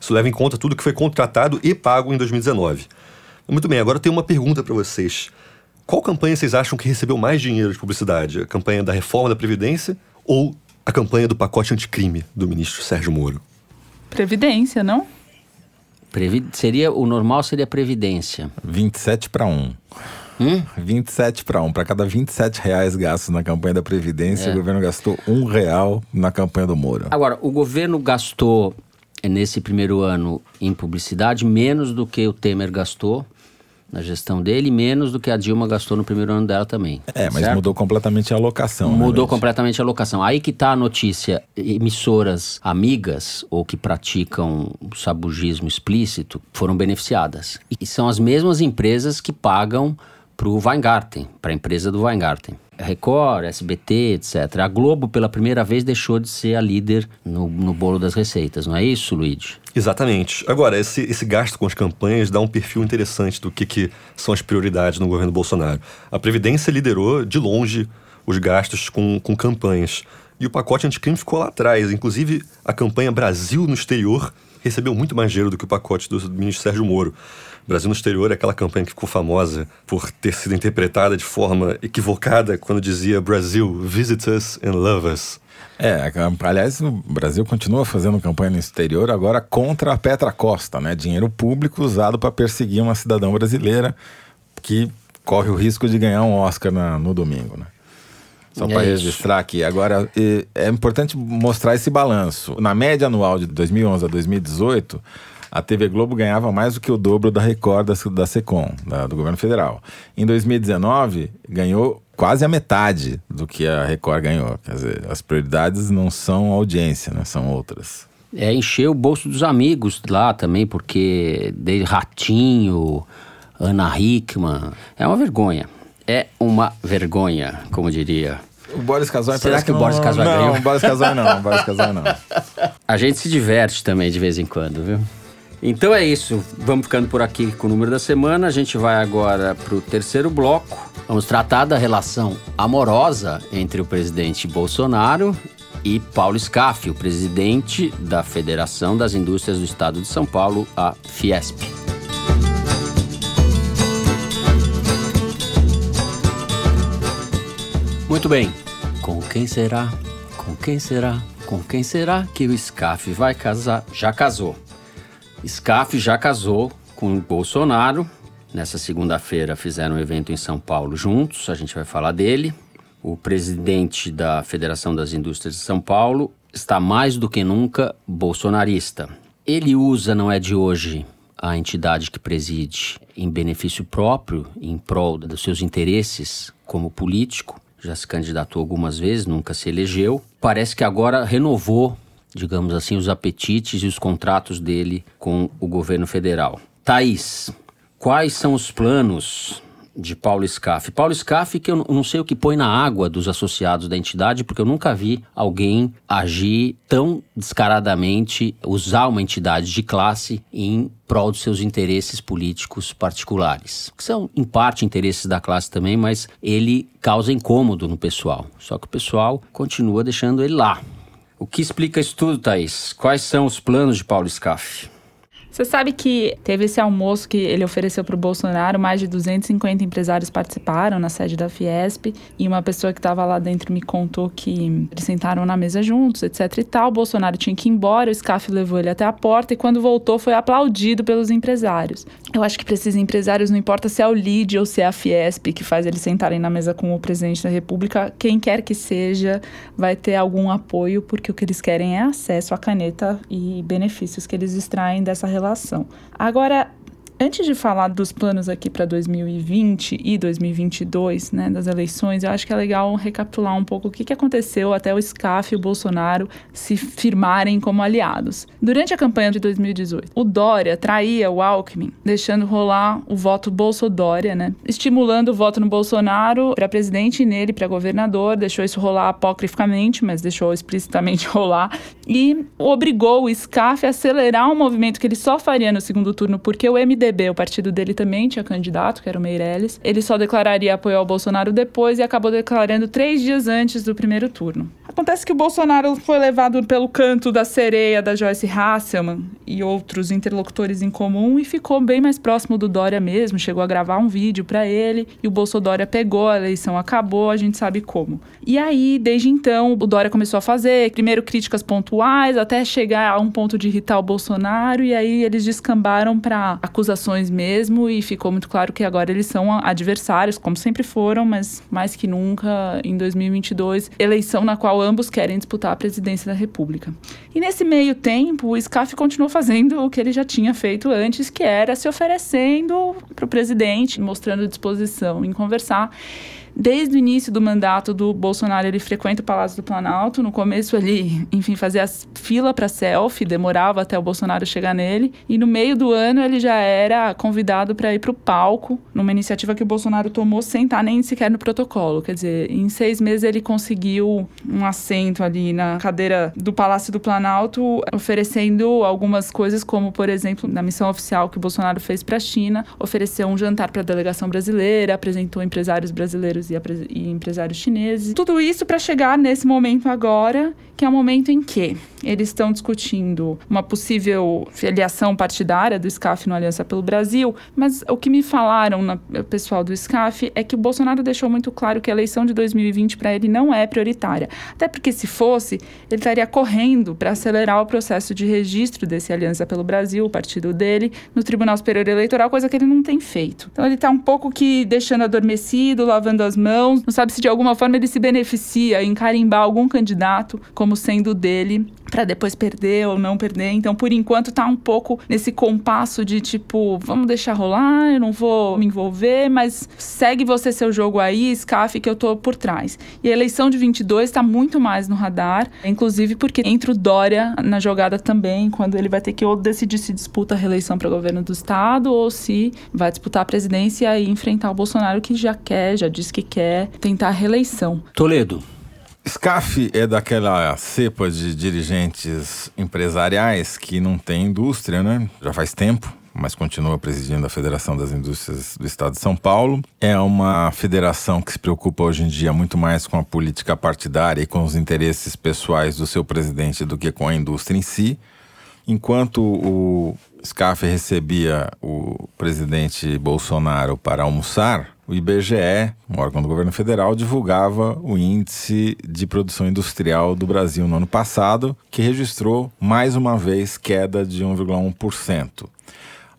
Isso leva em conta tudo que foi contratado e pago em 2019. Muito bem, agora eu tenho uma pergunta para vocês. Qual campanha vocês acham que recebeu mais dinheiro de publicidade? A campanha da reforma da Previdência ou a campanha do pacote anticrime do ministro Sérgio Moro? Previdência, não? Previ... Seria, o normal seria Previdência. 27 para 1. Hum? 27 para 1. Para cada 27 reais gastos na campanha da Previdência, é. o governo gastou um real na campanha do Moro. Agora, o governo gastou nesse primeiro ano em publicidade menos do que o Temer gastou na gestão dele, menos do que a Dilma gastou no primeiro ano dela também. É, mas certo? mudou completamente a alocação. Né, mudou né, completamente a alocação. Aí que está a notícia: emissoras amigas ou que praticam sabugismo explícito foram beneficiadas. E são as mesmas empresas que pagam para o Weingarten, para a empresa do Weingarten. Record, SBT, etc. A Globo, pela primeira vez, deixou de ser a líder no, no bolo das receitas, não é isso, Luigi? Exatamente. Agora, esse, esse gasto com as campanhas dá um perfil interessante do que, que são as prioridades no governo Bolsonaro. A Previdência liderou, de longe, os gastos com, com campanhas. E o pacote anticrime ficou lá atrás. Inclusive, a campanha Brasil no Exterior recebeu muito mais dinheiro do que o pacote do ministro Sérgio Moro. Brasil no Exterior é aquela campanha que ficou famosa por ter sido interpretada de forma equivocada quando dizia Brasil, visit us and love us. É, aliás, o Brasil continua fazendo campanha no exterior agora contra a Petra Costa, né? Dinheiro público usado para perseguir uma cidadã brasileira que corre o risco de ganhar um Oscar na, no domingo, né? Só para é registrar aqui. Agora, é importante mostrar esse balanço. Na média anual de 2011 a 2018, a TV Globo ganhava mais do que o dobro da Record da, da Secom, da, do governo federal. Em 2019, ganhou quase a metade do que a Record ganhou. Quer dizer, as prioridades não são audiência, né? São outras. É encher o bolso dos amigos lá também, porque de Ratinho, Ana Hickman. É uma vergonha. É uma vergonha, como diria. O Boris Casoy Será que, que o Boris Casoy ganhou? Não, o Boris Casoy não, Boris Casoy não. A gente se diverte também de vez em quando, viu? Então é isso. Vamos ficando por aqui com o número da semana. A gente vai agora para o terceiro bloco. Vamos tratar da relação amorosa entre o presidente Bolsonaro e Paulo Scaff, o presidente da Federação das Indústrias do Estado de São Paulo, a Fiesp. Muito bem. Com quem será? Com quem será? Com quem será que o SCAF vai casar? Já casou. SCAF já casou com o Bolsonaro. Nessa segunda-feira fizeram um evento em São Paulo juntos, a gente vai falar dele. O presidente da Federação das Indústrias de São Paulo está mais do que nunca bolsonarista. Ele usa, não é de hoje, a entidade que preside em benefício próprio, em prol dos seus interesses como político. Já se candidatou algumas vezes, nunca se elegeu. Parece que agora renovou, digamos assim, os apetites e os contratos dele com o governo federal. Thaís, quais são os planos de Paulo Scaff. Paulo Scaff, que eu não sei o que põe na água dos associados da entidade, porque eu nunca vi alguém agir tão descaradamente, usar uma entidade de classe em prol dos seus interesses políticos particulares. Que são, em parte, interesses da classe também, mas ele causa incômodo no pessoal. Só que o pessoal continua deixando ele lá. O que explica isso tudo, Thaís? Quais são os planos de Paulo Scaff? Você sabe que teve esse almoço que ele ofereceu para o Bolsonaro, mais de 250 empresários participaram na sede da Fiesp, e uma pessoa que estava lá dentro me contou que eles sentaram na mesa juntos, etc e tal. O Bolsonaro tinha que ir embora, o SCAF levou ele até a porta e quando voltou foi aplaudido pelos empresários. Eu acho que para esses empresários não importa se é o LID ou se é a Fiesp que faz eles sentarem na mesa com o presidente da República, quem quer que seja vai ter algum apoio, porque o que eles querem é acesso à caneta e benefícios que eles extraem dessa relação relação. Agora, Antes de falar dos planos aqui para 2020 e 2022, né, das eleições, eu acho que é legal recapitular um pouco o que, que aconteceu até o SCAF e o Bolsonaro se firmarem como aliados. Durante a campanha de 2018, o Dória traía o Alckmin, deixando rolar o voto Bolsodória, né, estimulando o voto no Bolsonaro para presidente e nele para governador, deixou isso rolar apocrificamente, mas deixou explicitamente rolar, e obrigou o SCAF a acelerar um movimento que ele só faria no segundo turno porque o MDB O partido dele também tinha candidato, que era o Meirelles. Ele só declararia apoio ao Bolsonaro depois e acabou declarando três dias antes do primeiro turno. Acontece que o Bolsonaro foi levado pelo canto da sereia da Joyce Hasselman e outros interlocutores em comum e ficou bem mais próximo do Dória mesmo. Chegou a gravar um vídeo para ele e o Bolsonaro pegou, a eleição acabou, a gente sabe como. E aí, desde então, o Dória começou a fazer primeiro críticas pontuais até chegar a um ponto de irritar o Bolsonaro e aí eles descambaram para acusações mesmo e ficou muito claro que agora eles são adversários, como sempre foram, mas mais que nunca em 2022, eleição na qual ambos querem disputar a presidência da República. E nesse meio tempo, o SCAF continuou fazendo o que ele já tinha feito antes, que era se oferecendo para o presidente, mostrando disposição em conversar. Desde o início do mandato do Bolsonaro, ele frequenta o Palácio do Planalto. No começo, ele, enfim, fazia fila para selfie, demorava até o Bolsonaro chegar nele. E no meio do ano, ele já era convidado para ir para o palco, numa iniciativa que o Bolsonaro tomou sem estar nem sequer no protocolo. Quer dizer, em seis meses, ele conseguiu um assento ali na cadeira do Palácio do Planalto, oferecendo algumas coisas, como, por exemplo, na missão oficial que o Bolsonaro fez para a China, ofereceu um jantar para a delegação brasileira, apresentou empresários brasileiros e, e empresários chineses. Tudo isso para chegar nesse momento agora, que é o momento em que eles estão discutindo uma possível filiação partidária do SCAF no Aliança pelo Brasil, mas o que me falaram, o pessoal do SCAF, é que o Bolsonaro deixou muito claro que a eleição de 2020 para ele não é prioritária. Até porque, se fosse, ele estaria correndo para acelerar o processo de registro desse Aliança pelo Brasil, o partido dele, no Tribunal Superior Eleitoral, coisa que ele não tem feito. Então, ele está um pouco que deixando adormecido, lavando as mãos, não sabe se de alguma forma ele se beneficia em carimbar algum candidato como sendo dele para depois perder ou não perder. Então, por enquanto, tá um pouco nesse compasso de tipo, vamos deixar rolar, eu não vou me envolver, mas segue você seu jogo aí, SCAF, que eu tô por trás. E a eleição de 22 está muito mais no radar, inclusive porque entra o Dória na jogada também, quando ele vai ter que ou decidir se disputa a reeleição para governo do estado ou se vai disputar a presidência e enfrentar o Bolsonaro que já quer, já disse que quer tentar a reeleição. Toledo. SCAF é daquela cepa de dirigentes empresariais que não tem indústria, né? Já faz tempo, mas continua presidindo a Federação das Indústrias do Estado de São Paulo. É uma federação que se preocupa hoje em dia muito mais com a política partidária e com os interesses pessoais do seu presidente do que com a indústria em si. Enquanto o SCAF recebia o presidente Bolsonaro para almoçar, o IBGE, um órgão do governo federal, divulgava o índice de produção industrial do Brasil no ano passado, que registrou mais uma vez queda de 1,1%.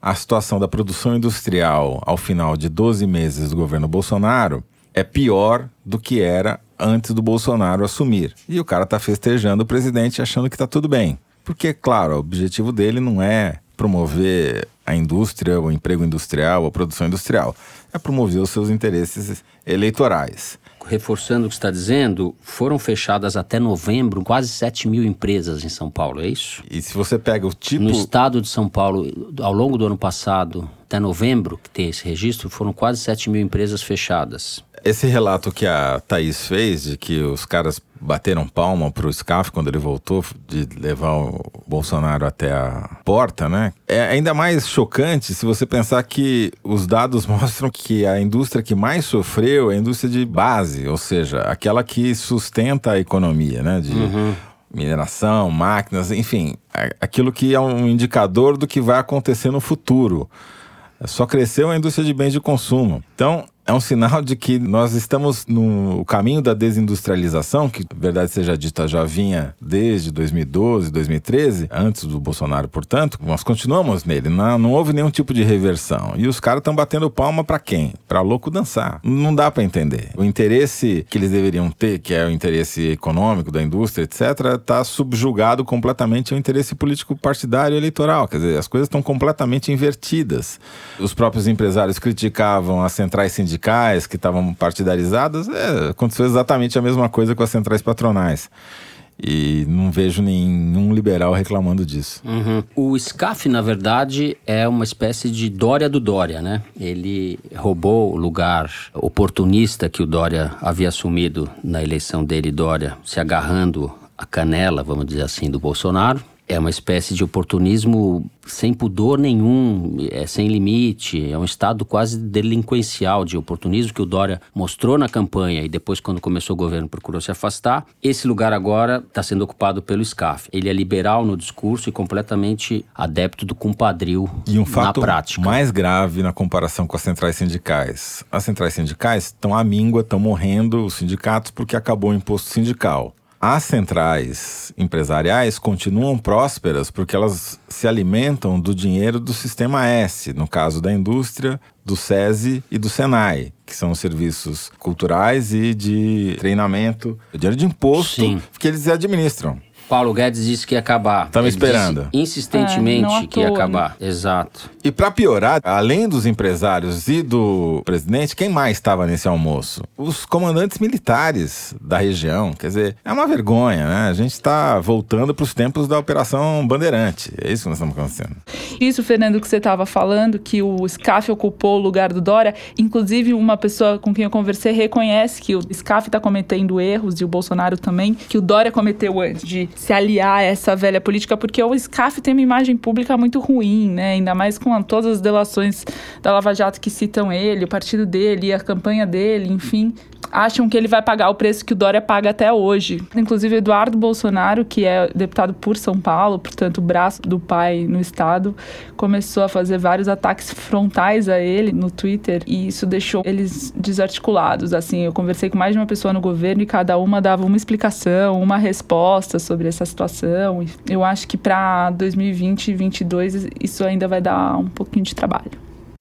A situação da produção industrial ao final de 12 meses do governo Bolsonaro é pior do que era antes do Bolsonaro assumir. E o cara está festejando o presidente achando que está tudo bem. Porque, claro, o objetivo dele não é promover a indústria, o emprego industrial, a produção industrial. É promover os seus interesses eleitorais. Reforçando o que está dizendo, foram fechadas até novembro quase 7 mil empresas em São Paulo, é isso? E se você pega o tipo. No estado de São Paulo, ao longo do ano passado, até novembro, que tem esse registro, foram quase 7 mil empresas fechadas. Esse relato que a Thaís fez, de que os caras bateram palma pro SCAF quando ele voltou de levar o Bolsonaro até a porta, né? É ainda mais chocante se você pensar que os dados mostram que a indústria que mais sofreu é a indústria de base, ou seja, aquela que sustenta a economia, né? De uhum. mineração, máquinas, enfim, aquilo que é um indicador do que vai acontecer no futuro. Só cresceu a indústria de bens de consumo. Então, é um sinal de que nós estamos no caminho da desindustrialização, que, verdade seja dita, já vinha desde 2012, 2013, antes do Bolsonaro, portanto, nós continuamos nele. Não, não houve nenhum tipo de reversão. E os caras estão batendo palma para quem? Para louco dançar. Não dá para entender. O interesse que eles deveriam ter, que é o interesse econômico da indústria, etc., está subjugado completamente ao interesse político partidário eleitoral. Quer dizer, as coisas estão completamente invertidas. Os próprios empresários criticavam as centrais sindicais sindicais que estavam partidarizadas, é, aconteceu exatamente a mesma coisa com as centrais patronais. E não vejo nenhum liberal reclamando disso. Uhum. O SCAF, na verdade, é uma espécie de Dória do Dória, né? Ele roubou o lugar oportunista que o Dória havia assumido na eleição dele, Dória, se agarrando a canela, vamos dizer assim, do Bolsonaro é uma espécie de oportunismo sem pudor nenhum, é sem limite, é um estado quase delinquencial de oportunismo que o Dória mostrou na campanha e depois, quando começou o governo, procurou se afastar. Esse lugar agora está sendo ocupado pelo SCAF. Ele é liberal no discurso e completamente adepto do compadril e um fato na prática. mais grave na comparação com as centrais sindicais. As centrais sindicais estão à míngua, estão morrendo os sindicatos porque acabou o imposto sindical. As centrais empresariais continuam prósperas porque elas se alimentam do dinheiro do sistema S, no caso da indústria, do SESI e do SENAI, que são serviços culturais e de treinamento, dinheiro de imposto Sim. que eles administram. Paulo Guedes disse que ia acabar. Estamos esperando. insistentemente é, que ia acabar. Exato. E para piorar, além dos empresários e do presidente, quem mais estava nesse almoço? Os comandantes militares da região. Quer dizer, é uma vergonha, né? A gente está voltando para os tempos da Operação Bandeirante. É isso que nós estamos acontecendo. Isso, Fernando, que você estava falando, que o SCAF ocupou o lugar do Dória. Inclusive, uma pessoa com quem eu conversei reconhece que o SCAF está cometendo erros, e o Bolsonaro também, que o Dória cometeu antes de se aliar a essa velha política, porque o SCAF tem uma imagem pública muito ruim, né? Ainda mais com todas as delações da Lava Jato que citam ele, o partido dele, a campanha dele, enfim acham que ele vai pagar o preço que o Dória paga até hoje. Inclusive, Eduardo Bolsonaro, que é deputado por São Paulo, portanto, braço do pai no estado, começou a fazer vários ataques frontais a ele no Twitter e isso deixou eles desarticulados. Assim, eu conversei com mais de uma pessoa no governo e cada uma dava uma explicação, uma resposta sobre essa situação. Eu acho que para 2020 e 2022 isso ainda vai dar um pouquinho de trabalho.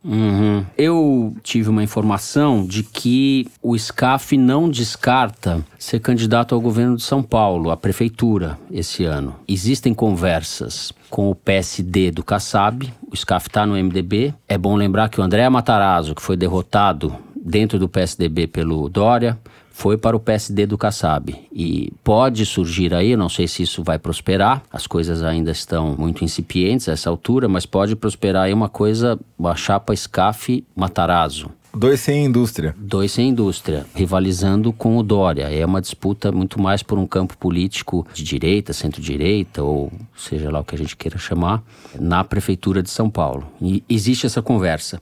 Uhum. Eu tive uma informação de que o SCAF não descarta ser candidato ao governo de São Paulo, à prefeitura, esse ano. Existem conversas com o PSD do Kassab, o SCAF está no MDB. É bom lembrar que o André Matarazzo, que foi derrotado dentro do PSDB pelo Dória, foi para o PSD do Kassab. E pode surgir aí, não sei se isso vai prosperar, as coisas ainda estão muito incipientes a essa altura, mas pode prosperar aí uma coisa, uma chapa SCAF Matarazzo. Dois sem indústria. Dois sem indústria, rivalizando com o Dória. É uma disputa muito mais por um campo político de direita, centro-direita, ou seja lá o que a gente queira chamar, na Prefeitura de São Paulo. E existe essa conversa.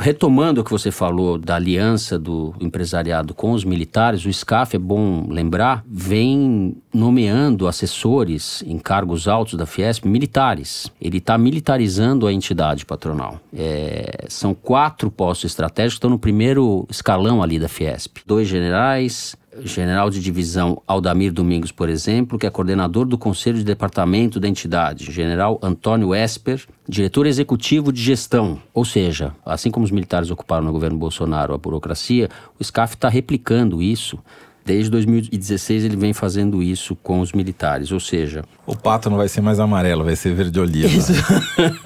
Retomando o que você falou da aliança do empresariado com os militares, o SCAF, é bom lembrar, vem nomeando assessores em cargos altos da Fiesp militares. Ele está militarizando a entidade patronal. É, são quatro postos estratégicos que estão no primeiro escalão ali da Fiesp. Dois generais, general de divisão Aldamir Domingos, por exemplo, que é coordenador do Conselho de Departamento da entidade, general Antônio Esper, diretor executivo de gestão. Ou seja, assim como os militares ocuparam no governo Bolsonaro a burocracia, o SCAF está replicando isso. Desde 2016 ele vem fazendo isso com os militares, ou seja... O pato não vai ser mais amarelo, vai ser verde-oliva.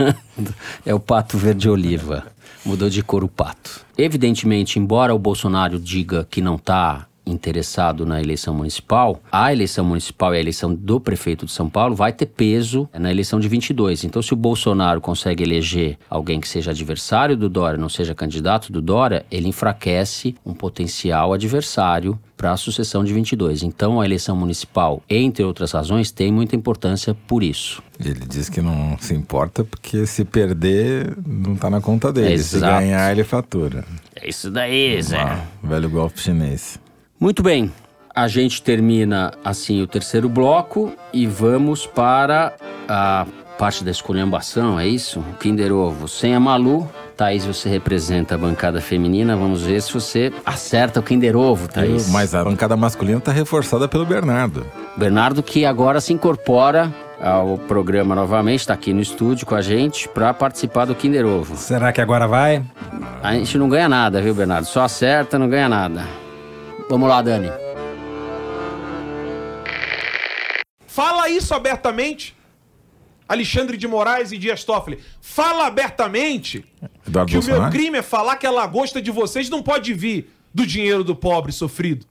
é o pato verde-oliva. Mudou de cor o pato. Evidentemente, embora o Bolsonaro diga que não está interessado na eleição municipal, a eleição municipal e a eleição do prefeito de São Paulo vai ter peso na eleição de 22. Então, se o Bolsonaro consegue eleger alguém que seja adversário do Dória, não seja candidato do Dória, ele enfraquece um potencial adversário para a sucessão de 22. Então, a eleição municipal, entre outras razões, tem muita importância por isso. Ele diz que não se importa porque se perder, não está na conta dele. Se ganhar, ele fatura. É isso daí, Zé. Velho golpe chinês. Muito bem, a gente termina assim o terceiro bloco e vamos para a parte da esculhambação, é isso? Kinder Ovo sem a Malu. Thaís, você representa a bancada feminina. Vamos ver se você acerta o Kinder Ovo, Thaís. Mas a bancada masculina está reforçada pelo Bernardo. Bernardo que agora se incorpora ao programa novamente, está aqui no estúdio com a gente para participar do Kinder Ovo. Será que agora vai? A gente não ganha nada, viu, Bernardo? Só acerta, não ganha nada. Vamos lá, Dani. Fala isso abertamente. Alexandre de Moraes e Dias Toffoli. Fala abertamente Eduardo que o Bolsonaro? meu crime é falar que a lagosta de vocês não pode vir do dinheiro do pobre sofrido.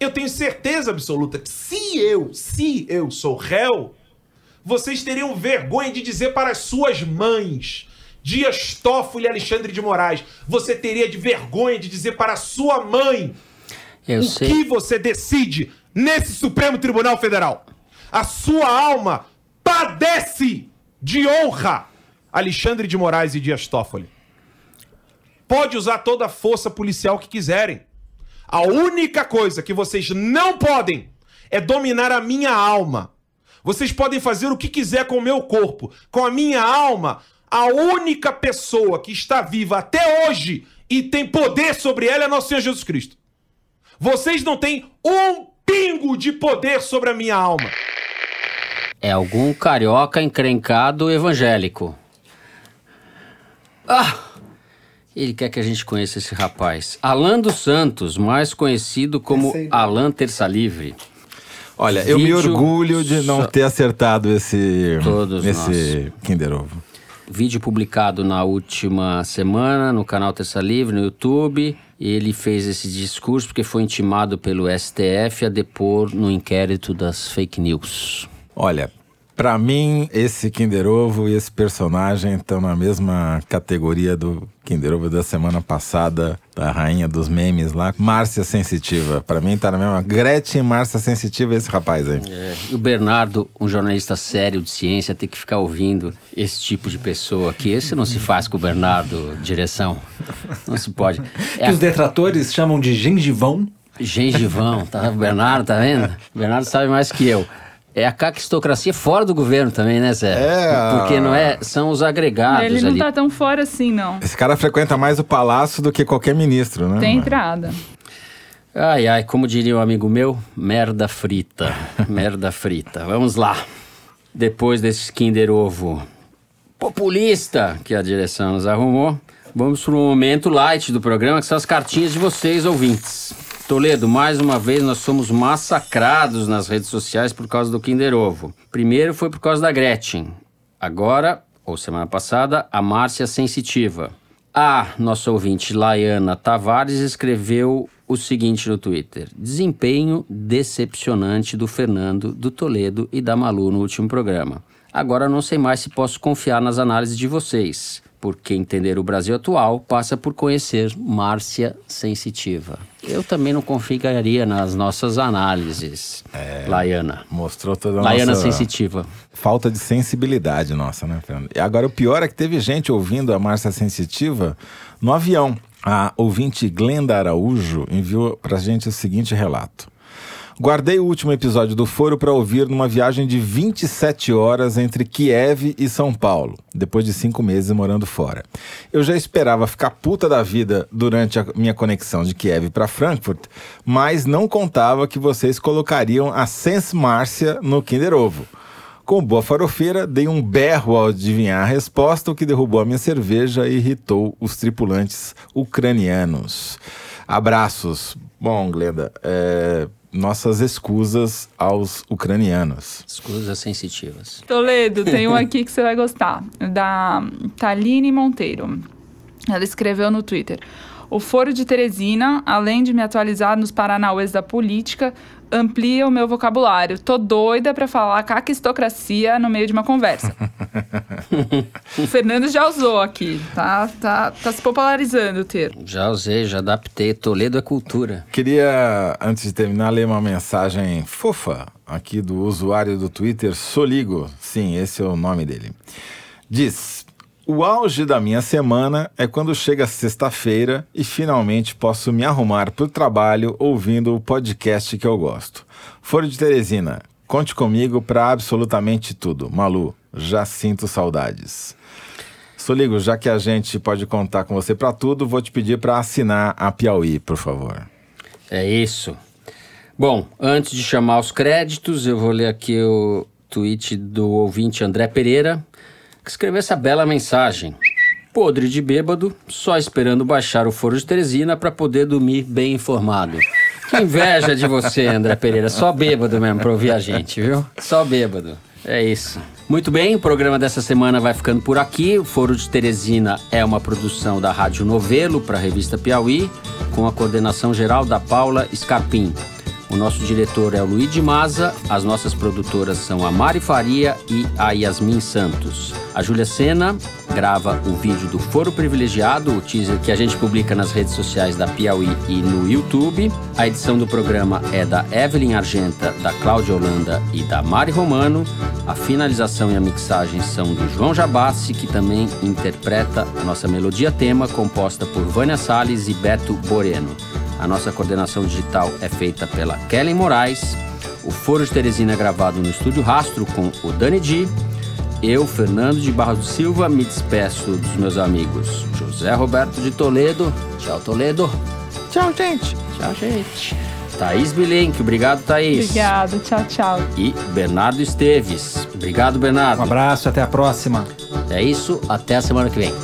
Eu tenho certeza absoluta que se eu, se eu sou réu, vocês teriam vergonha de dizer para as suas mães, Dias Toffoli e Alexandre de Moraes, você teria de vergonha de dizer para a sua mãe Eu o sei. que você decide nesse Supremo Tribunal Federal. A sua alma padece de honra, Alexandre de Moraes e Dias Toffoli. Pode usar toda a força policial que quiserem. A única coisa que vocês não podem é dominar a minha alma. Vocês podem fazer o que quiser com o meu corpo, com a minha alma. A única pessoa que está viva até hoje e tem poder sobre ela é nosso Senhor Jesus Cristo. Vocês não têm um pingo de poder sobre a minha alma. É algum carioca encrencado evangélico. Ah! Ele quer que a gente conheça esse rapaz. Alan dos Santos, mais conhecido como Alan Terça Livre. Olha, eu me Vídeo orgulho de não ter acertado esse, Todos esse Kinder Ovo. Vídeo publicado na última semana no canal Terça Livre, no YouTube. Ele fez esse discurso porque foi intimado pelo STF a depor no inquérito das fake news. Olha, pra mim, esse Kinder Ovo e esse personagem estão na mesma categoria do Kinder Ovo da semana passada, da rainha dos memes lá, Márcia Sensitiva. Pra mim tá na mesma. Gretchen Márcia Sensitiva, esse rapaz aí. E o Bernardo, um jornalista sério de ciência, tem que ficar ouvindo esse tipo de pessoa aqui. Esse não se faz com o Bernardo, direção. Não se pode. É Que os detratores chamam de gengivão. gengivão, tá? O Bernardo, tá vendo? O Bernardo sabe mais que eu. É a caquistocracia fora do governo também, né, Zé? É. Porque não é, são os agregados Ele não ali. tá tão fora assim, não. Esse cara frequenta mais o palácio do que qualquer ministro, né? Tem entrada. Ai, ai, como diria um amigo meu, merda frita. merda frita. Vamos lá. Depois desse Kinder Ovo populista que a direção nos arrumou, vamos para o momento light do programa, que são as cartinhas de vocês, ouvintes. Toledo, mais uma vez nós somos massacrados nas redes sociais por causa do Kinder Ovo. Primeiro foi por causa da Gretchen. Agora, ou semana passada, a Márcia Sensitiva. A nossa ouvinte Laiana Tavares escreveu o seguinte no Twitter: Desempenho decepcionante do Fernando, do Toledo e da Malu no último programa. Agora não sei mais se posso confiar nas análises de vocês. Porque entender o Brasil atual passa por conhecer Márcia Sensitiva. Eu também não confiaria nas nossas análises, Laiana. Mostrou toda a Laiana nossa Sensitiva. falta de sensibilidade nossa, né, Fernando? E agora o pior é que teve gente ouvindo a Márcia Sensitiva no avião. A ouvinte Glenda Araújo enviou pra gente o seguinte relato. Guardei o último episódio do Foro para ouvir numa viagem de 27 horas entre Kiev e São Paulo, depois de cinco meses morando fora. Eu já esperava ficar puta da vida durante a minha conexão de Kiev para Frankfurt, mas não contava que vocês colocariam a Sense Márcia no Kinder Ovo. Com boa farofeira, dei um berro ao adivinhar a resposta, o que derrubou a minha cerveja e irritou os tripulantes ucranianos. Abraços. Bom, Glenda, é, nossas escusas aos ucranianos. Escusas sensitivas. Toledo, tem um aqui que você vai gostar, da Taline Monteiro. Ela escreveu no Twitter. O Foro de Teresina, além de me atualizar nos paranauês da política, amplia o meu vocabulário. Tô doida pra falar caquistocracia no meio de uma conversa. o Fernando já usou aqui, tá, tá, tá se popularizando o termo. Já usei, já adaptei. Toledo é cultura. Queria, antes de terminar, ler uma mensagem fofa aqui do usuário do Twitter, Soligo. Sim, esse é o nome dele. Diz: O auge da minha semana é quando chega sexta-feira e finalmente posso me arrumar para o trabalho ouvindo o podcast que eu gosto. Foro de Teresina, conte comigo para absolutamente tudo. Malu, já sinto saudades. Soligo, já que a gente pode contar com você para tudo, vou te pedir para assinar a Piauí, por favor. É isso. Bom, antes de chamar os créditos, eu vou ler aqui o tweet do ouvinte André Pereira, que escreveu essa bela mensagem. Podre de bêbado, só esperando baixar o foro de Teresina para poder dormir bem informado. Que inveja de você, André Pereira. Só bêbado mesmo pra ouvir a gente, viu? Só bêbado. É isso. Muito bem, o programa dessa semana vai ficando por aqui. O Foro de Teresina é uma produção da Rádio Novelo para a revista Piauí, com a coordenação geral da Paula Scarpim. O nosso diretor é o Luiz de Maza, as nossas produtoras são a Mari Faria e a Yasmin Santos. A Júlia Sena grava o vídeo do Foro Privilegiado, o teaser que a gente publica nas redes sociais da Piauí e no YouTube. A edição do programa é da Evelyn Argenta, da Cláudia Holanda e da Mari Romano. A finalização e a mixagem são do João Jabassi, que também interpreta a nossa melodia tema, composta por Vânia Salles e Beto Boreno. A nossa coordenação digital é feita pela Kellen Moraes. O Foro de Teresina é gravado no Estúdio Rastro com o Dani Di. Eu, Fernando de Barros Silva, me despeço dos meus amigos José Roberto de Toledo. Tchau, Toledo. Tchau, gente. Tchau, gente. Thaís Bilenque, obrigado, Thaís. Obrigada, tchau, tchau. E Bernardo Esteves. Obrigado, Bernardo. Um abraço, até a próxima. É isso, até a semana que vem.